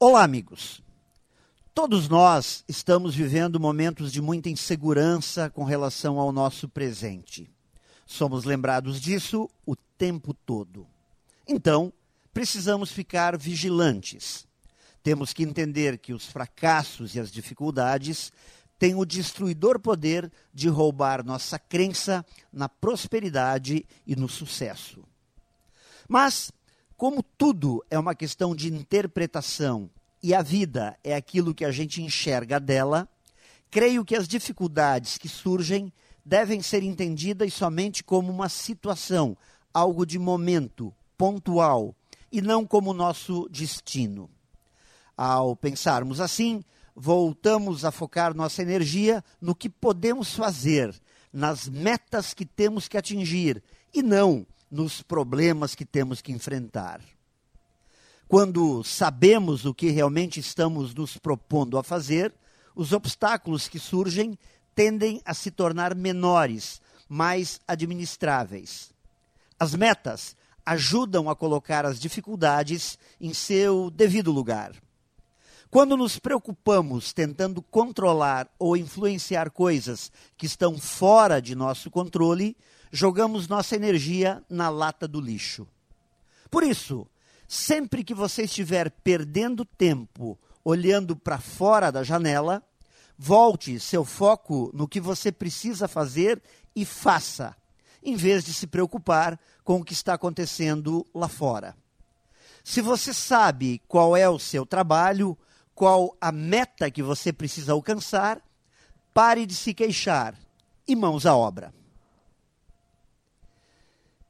Olá, amigos. Todos nós estamos vivendo momentos de muita insegurança com relação ao nosso presente. Somos lembrados disso o tempo todo. Então, precisamos ficar vigilantes. Temos que entender que os fracassos e as dificuldades têm o destruidor poder de roubar nossa crença na prosperidade e no sucesso. Mas como tudo é uma questão de interpretação e a vida é aquilo que a gente enxerga dela, creio que as dificuldades que surgem devem ser entendidas somente como uma situação, algo de momento, pontual, e não como nosso destino. Ao pensarmos assim, voltamos a focar nossa energia no que podemos fazer, nas metas que temos que atingir, e não nos problemas que temos que enfrentar. Quando sabemos o que realmente estamos nos propondo a fazer, os obstáculos que surgem tendem a se tornar menores, mais administráveis. As metas ajudam a colocar as dificuldades em seu devido lugar. Quando nos preocupamos tentando controlar ou influenciar coisas que estão fora de nosso controle, jogamos nossa energia na lata do lixo. Por isso, sempre que você estiver perdendo tempo olhando para fora da janela, volte seu foco no que você precisa fazer e faça, em vez de se preocupar com o que está acontecendo lá fora. Se você sabe qual é o seu trabalho, qual a meta que você precisa alcançar, pare de se queixar e mãos à obra.